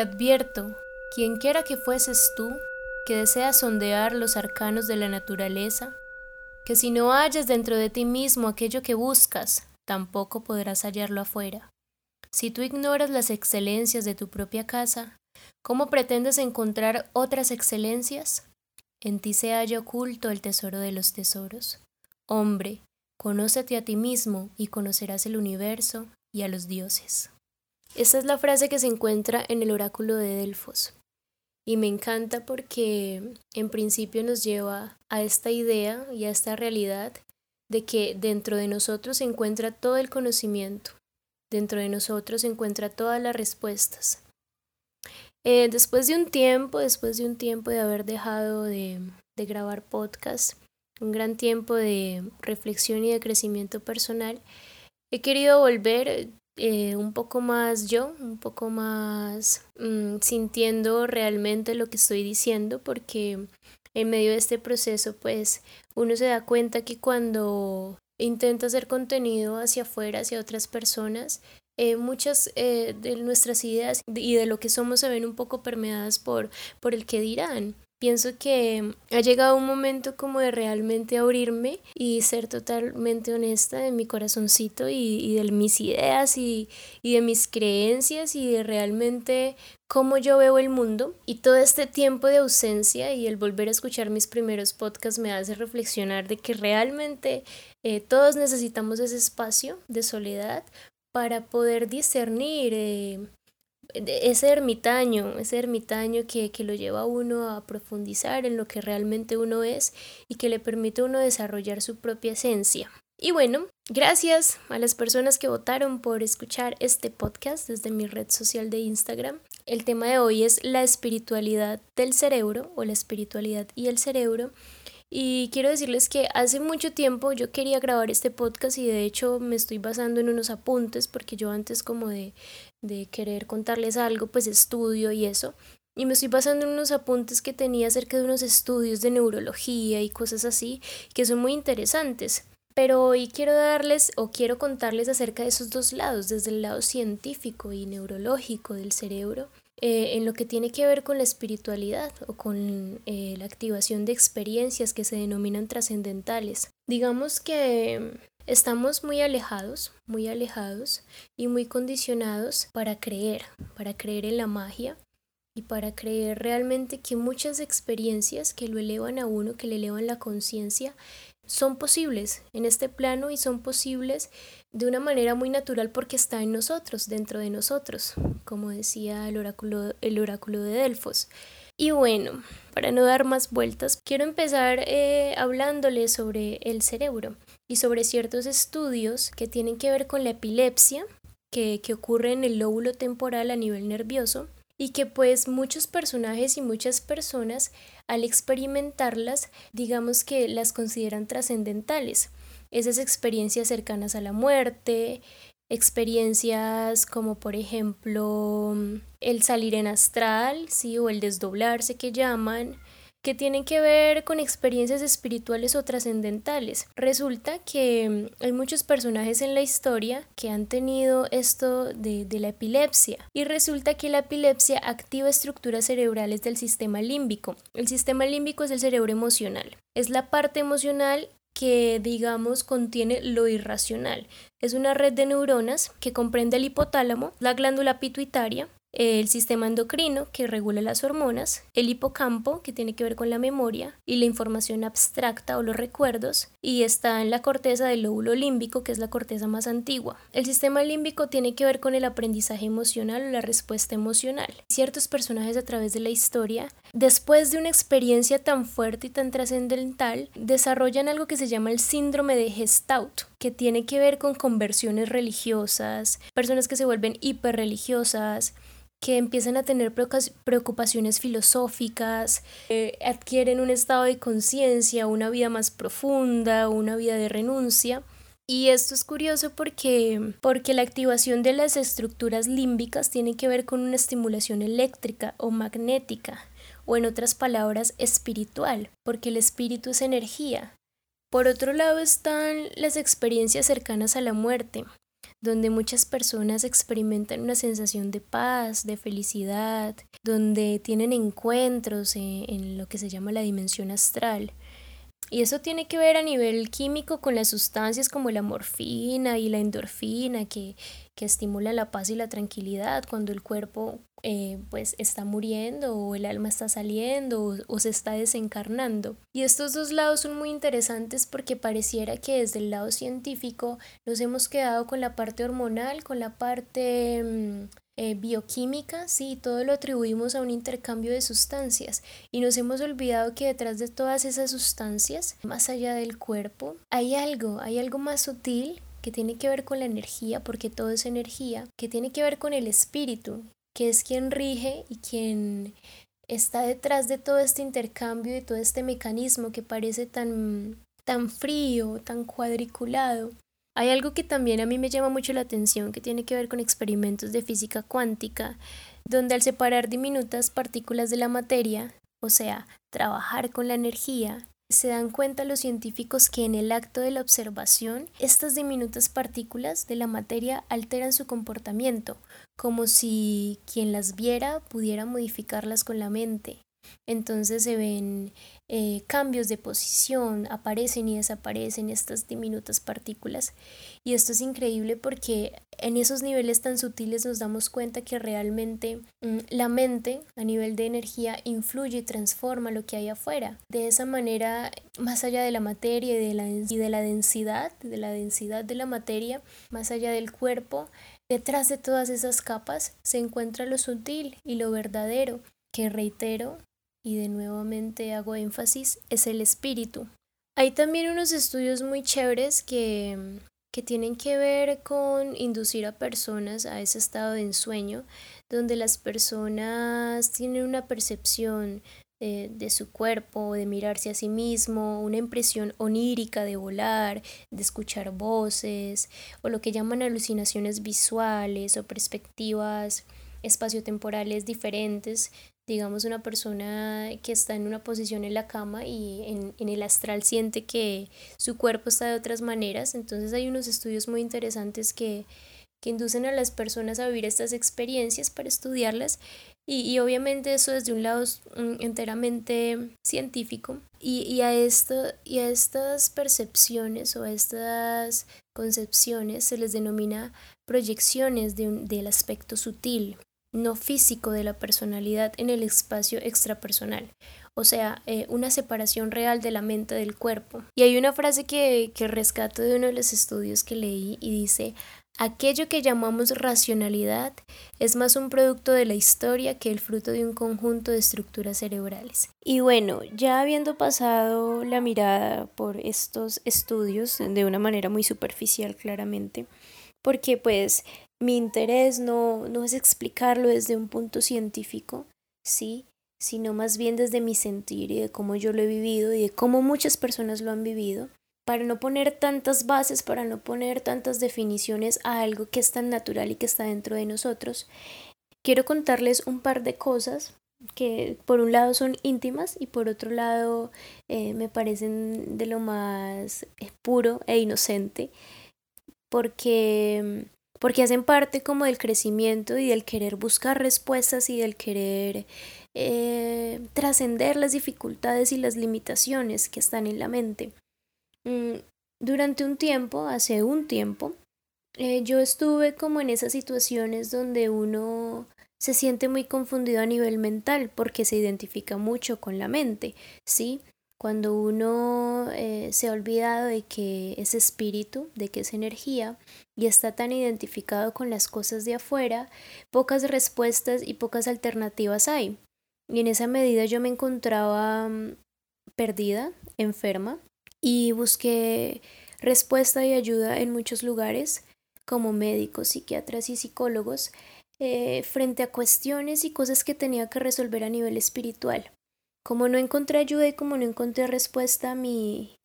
Te advierto, quienquiera que fueses tú, que deseas sondear los arcanos de la naturaleza, que si no hallas dentro de ti mismo aquello que buscas, tampoco podrás hallarlo afuera. Si tú ignoras las excelencias de tu propia casa, ¿cómo pretendes encontrar otras excelencias? En ti se halla oculto el tesoro de los tesoros. Hombre, conócete a ti mismo y conocerás el universo y a los dioses. Esta es la frase que se encuentra en el oráculo de Delfos. Y me encanta porque en principio nos lleva a esta idea y a esta realidad de que dentro de nosotros se encuentra todo el conocimiento, dentro de nosotros se encuentra todas las respuestas. Eh, después de un tiempo, después de un tiempo de haber dejado de, de grabar podcast, un gran tiempo de reflexión y de crecimiento personal, he querido volver eh, un poco más yo, un poco más mm, sintiendo realmente lo que estoy diciendo, porque en medio de este proceso, pues uno se da cuenta que cuando intenta hacer contenido hacia afuera, hacia otras personas, eh, muchas eh, de nuestras ideas y de lo que somos se ven un poco permeadas por, por el que dirán. Pienso que ha llegado un momento como de realmente abrirme y ser totalmente honesta de mi corazoncito y, de mis ideas y, y, de mis creencias y de realmente cómo yo veo el mundo. Y todo este tiempo de ausencia y el volver a escuchar mis primeros podcasts me hace reflexionar de que realmente eh, todos necesitamos ese espacio de soledad para poder discernir eh, ese ermitaño, ese ermitaño que, que, lo lleva a uno a profundizar en lo que realmente uno es y que le permite a uno desarrollar su propia esencia. Y bueno, gracias a las personas que votaron por escuchar este podcast desde mi red social de Instagram. El tema de hoy es la espiritualidad del cerebro o la espiritualidad y el cerebro. Y quiero decirles que hace mucho tiempo yo quería grabar este podcast y de hecho me estoy basando en unos apuntes porque yo antes como de, de querer contarles algo pues estudio y eso. Y me estoy basando en unos apuntes que tenía acerca de unos estudios de neurología y cosas así que son muy interesantes. Pero hoy quiero darles o quiero contarles acerca de esos dos lados, desde el lado científico y neurológico del cerebro eh, en lo que tiene que ver con la espiritualidad o con eh, la activación de experiencias que se denominan trascendentales. Digamos que estamos muy alejados, muy alejados y muy condicionados para creer, para creer en la magia y para creer realmente que muchas experiencias que lo elevan a uno, que le elevan la conciencia, son posibles en este plano y son posibles de una manera muy natural porque está en nosotros, dentro de nosotros, como decía el oráculo, el oráculo de Delfos. Y bueno, para no dar más vueltas, quiero empezar eh, sobre el cerebro y sobre ciertos estudios que tienen que ver con la epilepsia que, que ocurre en el lóbulo temporal a nivel nervioso y que pues muchos personajes y muchas personas al experimentarlas digamos que las consideran trascendentales. Esas experiencias cercanas a la muerte, experiencias como por ejemplo el salir en astral, sí, o el desdoblarse que llaman, que tienen que ver con experiencias espirituales o trascendentales. Resulta que mm, hay muchos personajes en la historia que han tenido esto de, de, la epilepsia y resulta que la epilepsia activa estructuras cerebrales del sistema límbico. El sistema límbico es el cerebro emocional. Es la parte emocional que digamos contiene lo irracional. Es una red de neuronas que comprende el hipotálamo, la glándula pituitaria, el sistema endocrino que regula las hormonas, el hipocampo que tiene que ver con la memoria y la información abstracta o los recuerdos y está en la corteza del lóbulo límbico que es la corteza más antigua. El sistema límbico tiene que ver con el aprendizaje emocional o la respuesta emocional. Ciertos personajes a través de la historia, después de una experiencia tan fuerte y tan trascendental, desarrollan algo que se llama el síndrome de Gestalt, que tiene que ver con conversiones religiosas, personas que se vuelven hiperreligiosas, que empiezan a tener preocupaciones filosóficas, adquieren un estado de conciencia, una vida más profunda, una vida de renuncia. Y esto es curioso porque, porque la activación de las estructuras límbicas tiene que ver con una estimulación eléctrica o magnética, o en otras palabras, espiritual, porque el espíritu es energía. Por otro lado están las experiencias cercanas a la muerte, donde muchas personas experimentan una sensación de paz, de felicidad, donde tienen encuentros en, lo que se llama la dimensión astral. Y eso tiene que ver a nivel químico con las sustancias como la morfina y la endorfina que, que estimula la paz y la tranquilidad cuando el cuerpo eh, pues está muriendo o el alma está saliendo o, se está desencarnando. Y estos dos lados son muy interesantes porque pareciera que desde el lado científico nos hemos quedado con la parte hormonal, con la parte mm, eh, bioquímica, sí, todo lo atribuimos a un intercambio de sustancias y nos hemos olvidado que detrás de todas esas sustancias, más allá del cuerpo, hay algo, hay algo más sutil que tiene que ver con la energía, porque todo es energía, que tiene que ver con el espíritu, que es quien rige y quien está detrás de todo este intercambio y todo este mecanismo que parece tan, tan frío, tan cuadriculado. Hay algo que también a mí me llama mucho la atención que tiene que ver con experimentos de física cuántica, donde al separar diminutas partículas de la materia, o sea, trabajar con la energía, se dan cuenta los científicos que en el acto de la observación estas diminutas partículas de la materia alteran su comportamiento, como si quien las viera pudiera modificarlas con la mente. Entonces se ven eh, cambios de posición, aparecen y desaparecen estas diminutas partículas. Y esto es increíble porque en esos niveles tan sutiles nos damos cuenta que realmente mm, la mente a nivel de energía influye y transforma lo que hay afuera. De esa manera, más allá de la materia y de la, y de la densidad, de la densidad de la materia, más allá del cuerpo, detrás de todas esas capas se encuentra lo sutil y lo verdadero, que reitero, y de nuevamente hago énfasis, es el espíritu. Hay también unos estudios muy chéveres que, que tienen que ver con inducir a personas a ese estado de ensueño, donde las personas tienen una percepción de, de, su cuerpo, de mirarse a sí mismo, una impresión onírica de volar, de escuchar voces, o lo que llaman alucinaciones visuales o perspectivas espaciotemporales diferentes digamos, una persona que está en una posición en la cama y en, el astral siente que su cuerpo está de otras maneras. Entonces hay unos estudios muy interesantes que, que inducen a las personas a vivir estas experiencias para estudiarlas. Y, obviamente eso desde un lado mm, enteramente científico. Y, y, a esto, y a estas percepciones o a estas concepciones se les denomina proyecciones de del aspecto sutil no físico de la personalidad en el espacio extrapersonal, o sea, eh, una separación real de la mente del cuerpo. Y hay una frase que, que rescato de uno de los estudios que leí y dice, aquello que llamamos racionalidad es más un producto de la historia que el fruto de un conjunto de estructuras cerebrales. Y bueno, ya habiendo pasado la mirada por estos estudios de una manera muy superficial claramente, porque pues mi interés no, no es explicarlo desde un punto científico, sí, sino más bien desde mi sentir y de cómo yo lo he vivido y de cómo muchas personas lo han vivido, para no poner tantas bases, para no poner tantas definiciones a algo que es tan natural y que está dentro de nosotros. Quiero contarles un par de cosas que por un lado son íntimas y por otro lado eh, me parecen de lo más eh, puro e inocente porque porque hacen parte como del crecimiento y del querer buscar respuestas y del querer eh, trascender las dificultades y las limitaciones que están en la mente. Mm, durante un tiempo, hace un tiempo, eh, yo estuve como en esas situaciones donde uno se siente muy confundido a nivel mental porque se identifica mucho con la mente, ¿sí? Cuando uno eh, se ha olvidado de que es espíritu, de que es energía y está tan identificado con las cosas de afuera, pocas respuestas y pocas alternativas hay. Y en esa medida yo me encontraba mm, perdida, enferma, y busqué respuesta y ayuda en muchos lugares, como médicos, psiquiatras y psicólogos, eh, frente a cuestiones y cosas que tenía que resolver a nivel espiritual. Como no encontré ayuda y como no encontré respuesta, mi,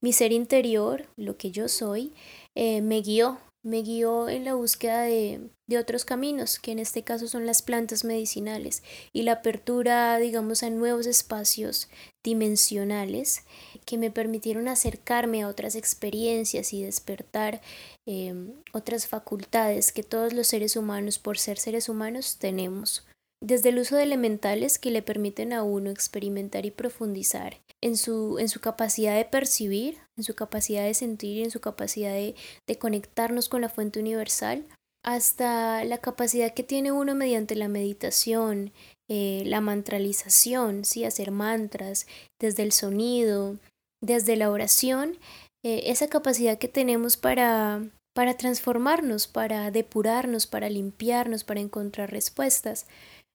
mi ser interior, lo que yo soy, eh, me guió me guió en la búsqueda de, de, otros caminos, que en este caso son las plantas medicinales, y la apertura, digamos, a nuevos espacios dimensionales que me permitieron acercarme a otras experiencias y despertar em, otras facultades que todos los seres humanos, por ser seres humanos, tenemos. Desde el uso de elementales que le permiten a uno experimentar y profundizar en su, en su capacidad de percibir, en su capacidad de sentir en su capacidad de, de conectarnos con la fuente universal, hasta la capacidad que tiene uno mediante la meditación, eh, la mantralización, ¿sí? hacer mantras, desde el sonido, desde la oración, eh, esa capacidad que tenemos para, para transformarnos, para depurarnos, para limpiarnos, para encontrar respuestas.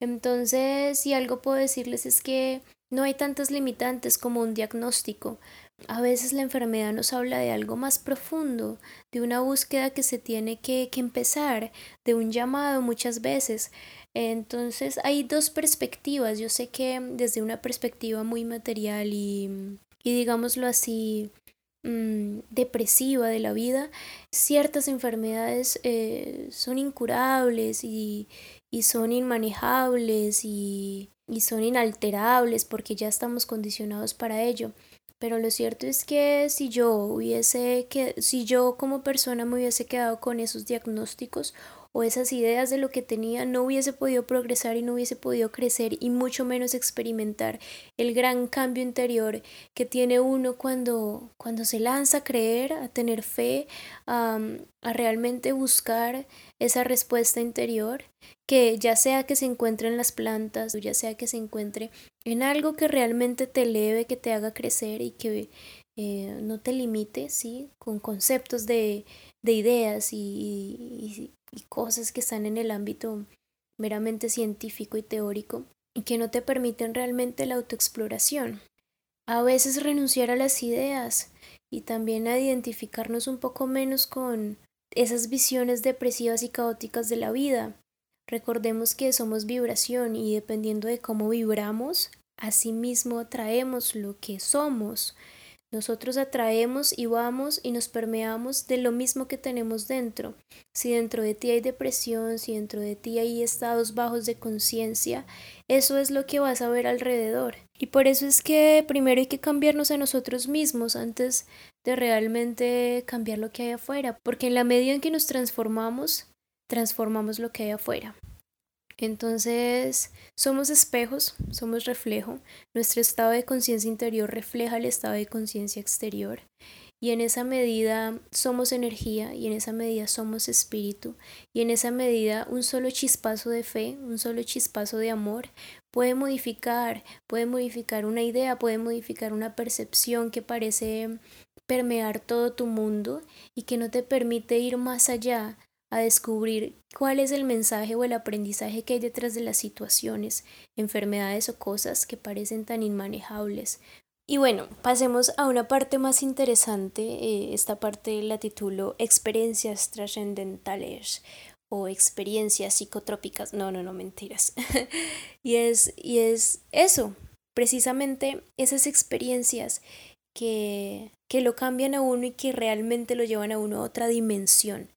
Entonces, si algo puedo decirles es que no hay tantas limitantes como un diagnóstico. A veces la enfermedad nos habla de algo más profundo, de una búsqueda que se tiene que, empezar, de un llamado muchas veces. Entonces hay dos perspectivas. Yo sé que desde una perspectiva muy material y, y digámoslo así, mm, depresiva de la vida, ciertas enfermedades eh, son incurables y, y son inmanejables y, y son inalterables porque ya estamos condicionados para ello. Pero lo cierto es que si yo hubiese que si yo como persona me hubiese quedado con esos diagnósticos o esas ideas de lo que tenía, no hubiese podido progresar y no hubiese podido crecer y mucho menos experimentar el gran cambio interior que tiene uno cuando, cuando se lanza a creer, a tener fe, a, a realmente buscar esa respuesta interior, que ya sea que se encuentre en las plantas o ya sea que se encuentre en algo que realmente te eleve, que te haga crecer y que eh, no te limite, ¿sí? Con conceptos de, de ideas y, y cosas que están en el ámbito meramente científico y teórico y que no te permiten realmente la autoexploración. A veces renunciar a las ideas y también a identificarnos un poco menos con esas visiones depresivas y caóticas de la vida. Recordemos que somos vibración y dependiendo de cómo vibramos, asimismo atraemos lo que somos. Nosotros atraemos y vamos y nos permeamos de lo mismo que tenemos dentro. Si dentro de ti hay depresión, si dentro de ti hay estados bajos de conciencia, eso es lo que vas a ver alrededor. Y por eso es que primero hay que cambiarnos a nosotros mismos antes de realmente cambiar lo que hay afuera, porque en la medida en que nos transformamos, transformamos lo que hay afuera. Entonces, somos espejos, somos reflejo. Nuestro estado de conciencia interior refleja el estado de conciencia exterior. Y en esa medida somos energía y en esa medida somos espíritu. Y en esa medida un solo chispazo de fe, un solo chispazo de amor puede modificar, puede modificar una idea, puede modificar una percepción que parece permear todo tu mundo y que no te permite ir más allá a descubrir cuál es el mensaje o el aprendizaje que hay detrás de las situaciones, enfermedades o cosas que parecen tan inmanejables. Y bueno, pasemos a una parte más interesante. Eh, esta parte la titulo Experiencias trascendentales o experiencias psicotrópicas. No, no, no, mentiras. y, es, y es eso, precisamente esas experiencias que, que lo cambian a uno y que realmente lo llevan a uno a otra dimensión.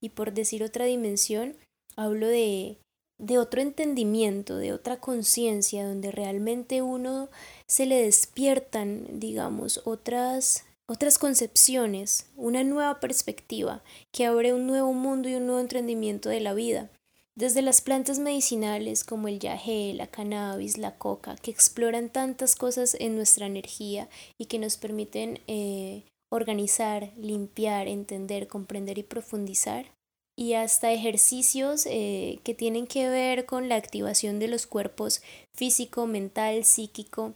Y por decir otra dimensión, hablo de, de otro entendimiento, de otra conciencia, donde realmente uno se le despiertan, digamos, otras, otras concepciones, una nueva perspectiva que abre un nuevo mundo y un nuevo entendimiento de la vida. Desde las plantas medicinales como el yagé, la cannabis, la coca, que exploran tantas cosas en nuestra energía y que nos permiten eh, organizar, limpiar, entender, comprender y profundizar, y hasta ejercicios eh, que tienen que ver con la activación de los cuerpos físico, mental, psíquico,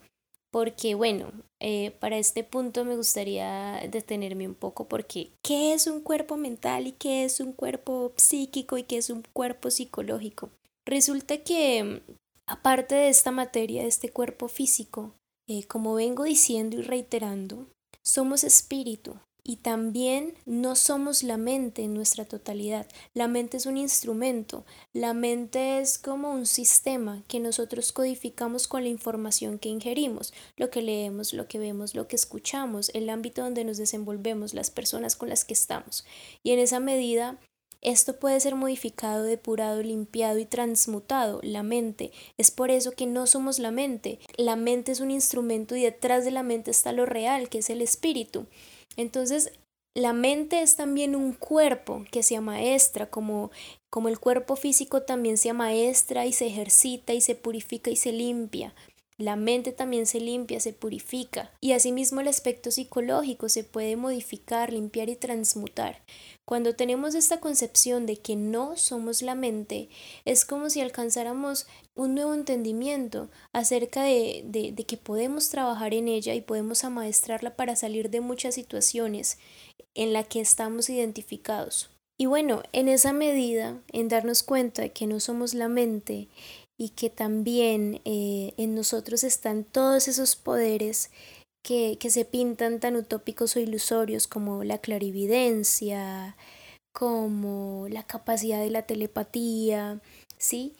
porque bueno, eh, para este punto me gustaría detenerme un poco porque ¿qué es un cuerpo mental y qué es un cuerpo psíquico y qué es un cuerpo psicológico? Resulta que aparte de esta materia, de este cuerpo físico, eh, como vengo diciendo y reiterando, somos espíritu Y también no somos la mente en nuestra totalidad. La mente es un instrumento. La mente es como un sistema que nosotros codificamos con la información que ingerimos, lo que leemos, lo que vemos, lo que escuchamos, el ámbito donde nos desenvolvemos, las personas con las que estamos. Y en esa medida esto puede ser modificado, depurado, limpiado y transmutado, la mente. Es por eso que no somos la mente. La mente es un instrumento y detrás de la mente está lo real, que es el espíritu. Entonces, la mente es también un cuerpo que se amaestra, como, como el cuerpo físico también se amaestra y se ejercita y se purifica y se limpia. La mente también se limpia, se purifica y asimismo el aspecto psicológico se puede modificar, limpiar y transmutar. Cuando tenemos esta concepción de que no somos la mente, es como si alcanzáramos un nuevo entendimiento acerca de, de, que podemos trabajar en ella y podemos amaestrarla para salir de muchas situaciones en las que estamos identificados. Y bueno, en esa medida, en darnos cuenta de que no somos la mente y que también eh, en nosotros están todos esos poderes que, que, se pintan tan utópicos o ilusorios como la clarividencia, como la capacidad de la telepatía, ¿sí?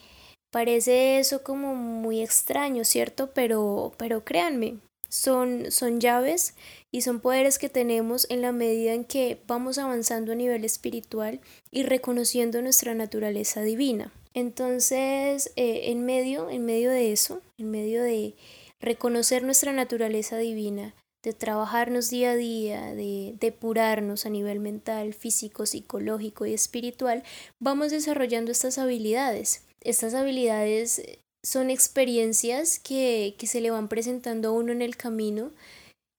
Parece eso como muy extraño, ¿cierto? Pero, pero créanme, son, son llaves y son poderes que tenemos en la medida en que vamos avanzando a nivel espiritual y reconociendo nuestra naturaleza divina. Entonces, eh, en medio, en medio de eso, en medio de reconocer nuestra naturaleza divina, de trabajarnos día a día, de depurarnos a nivel mental, físico, psicológico y espiritual, vamos desarrollando estas habilidades. Estas habilidades son experiencias que, que se le van presentando a uno en el camino,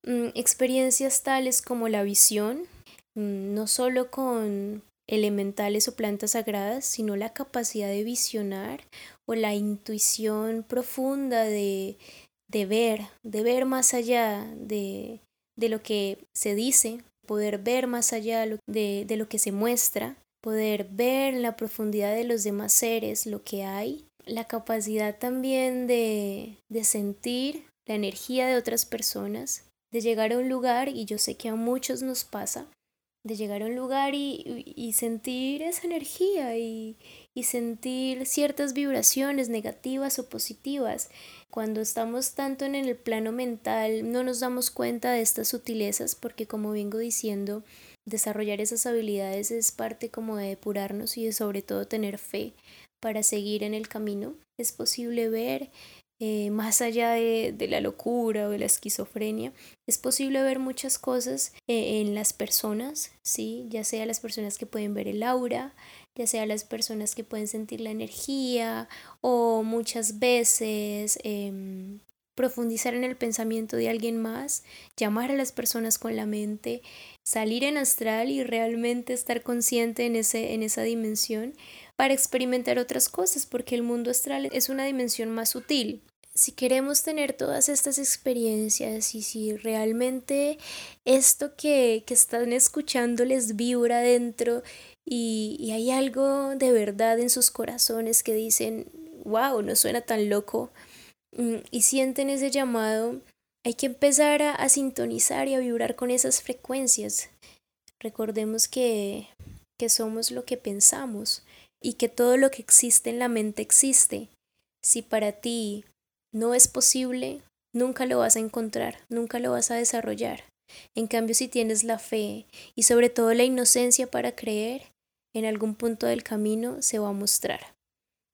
mm, experiencias tales como la visión, mm, no solo con, elementales o plantas sagradas, sino la capacidad de visionar o la intuición profunda de, de ver, de ver más allá de, de, lo que se dice, poder ver más allá de, de lo que se muestra, poder ver en la profundidad de los demás seres lo que hay, la capacidad también de, de sentir la energía de otras personas, de llegar a un lugar, y yo sé que a muchos nos pasa, de llegar a un lugar y, sentir esa energía y, y, sentir ciertas vibraciones negativas o positivas. Cuando estamos tanto en el plano mental no nos damos cuenta de estas sutilezas porque como vengo diciendo, desarrollar esas habilidades es parte como de depurarnos y de sobre todo tener fe para seguir en el camino. Es posible ver eh, más allá de, la locura o de la esquizofrenia, es posible ver muchas cosas eh, en las personas, ¿sí? ya sea las personas que pueden ver el aura, ya sea las personas que pueden sentir la energía o muchas veces em, profundizar en el pensamiento de alguien más, llamar a las personas con la mente, salir en astral y realmente estar consciente en, ese, en esa dimensión para experimentar otras cosas, porque el mundo astral es una dimensión más sutil. Si queremos tener todas estas experiencias y si realmente esto que, que están escuchando les vibra dentro y, y hay algo de verdad en sus corazones que dicen, wow, no suena tan loco, mm, y sienten ese llamado, hay que empezar a, sintonizar y a vibrar con esas frecuencias. Recordemos que, que somos lo que pensamos y que todo lo que existe en la mente existe. Si para ti no es posible, nunca lo vas a encontrar, nunca lo vas a desarrollar. En cambio, si tienes la fe y sobre todo la inocencia para creer, en algún punto del camino se va a mostrar.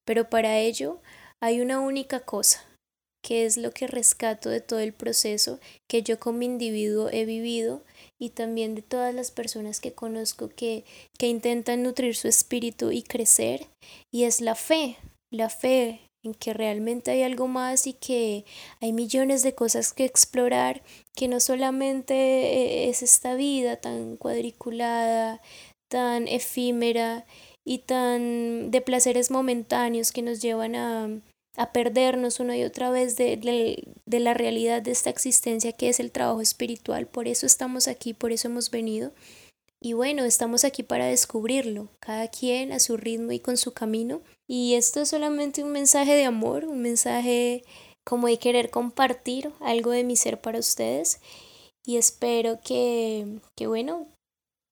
Pero para ello hay una única cosa, que es lo que rescato de todo el proceso que yo como individuo he vivido y también de todas las personas que conozco que, que intentan nutrir su espíritu y crecer, y es la fe, la fe en que realmente hay algo más y que hay millones de cosas que explorar, que no solamente eh, es esta vida tan cuadriculada, tan efímera y tan de placeres momentáneos que nos llevan a, a perdernos una y otra vez de, de, la realidad de esta existencia que es el trabajo espiritual. Por eso estamos aquí, por eso hemos venido. Y bueno, estamos aquí para descubrirlo, cada quien a su ritmo y con su camino. Y esto es solamente un mensaje de amor, un mensaje como de querer compartir algo de mi ser para ustedes. y espero que, que bueno,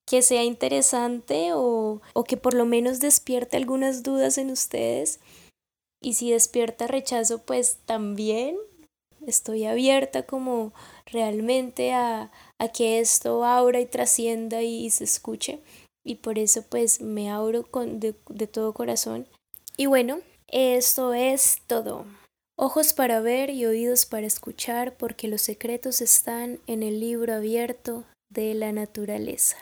que sea interesante o, o que por lo menos despierte algunas dudas en ustedes. Y si despierta rechazo, pues también estoy abierta como realmente a, a que esto abra y trascienda y, se escuche. Y por eso pues me abro con, de, de todo corazón. Y bueno, esto es todo. Ojos para ver y oídos para escuchar, porque los secretos están en el libro abierto de la naturaleza.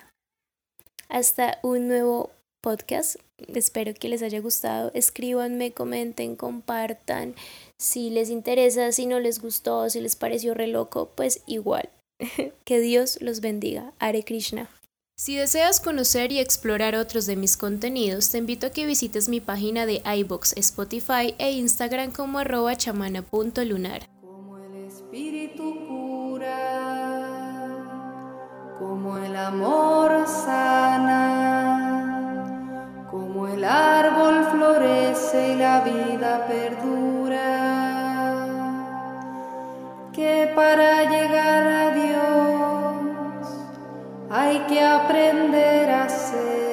Hasta un nuevo podcast. Espero que les haya gustado. Escríbanme, comenten, compartan. Si les interesa, si no les gustó, si les pareció re loco, pues igual. que Dios los bendiga. Hare Krishna. Si deseas conocer y explorar otros de mis contenidos, te invito a que visites mi página de iBox, Spotify e Instagram como arroba chamana.lunar. Como el espíritu cura, como el amor sana, el árbol florece y la vida perdura, que para llegar a Dios hay que aprender a ser.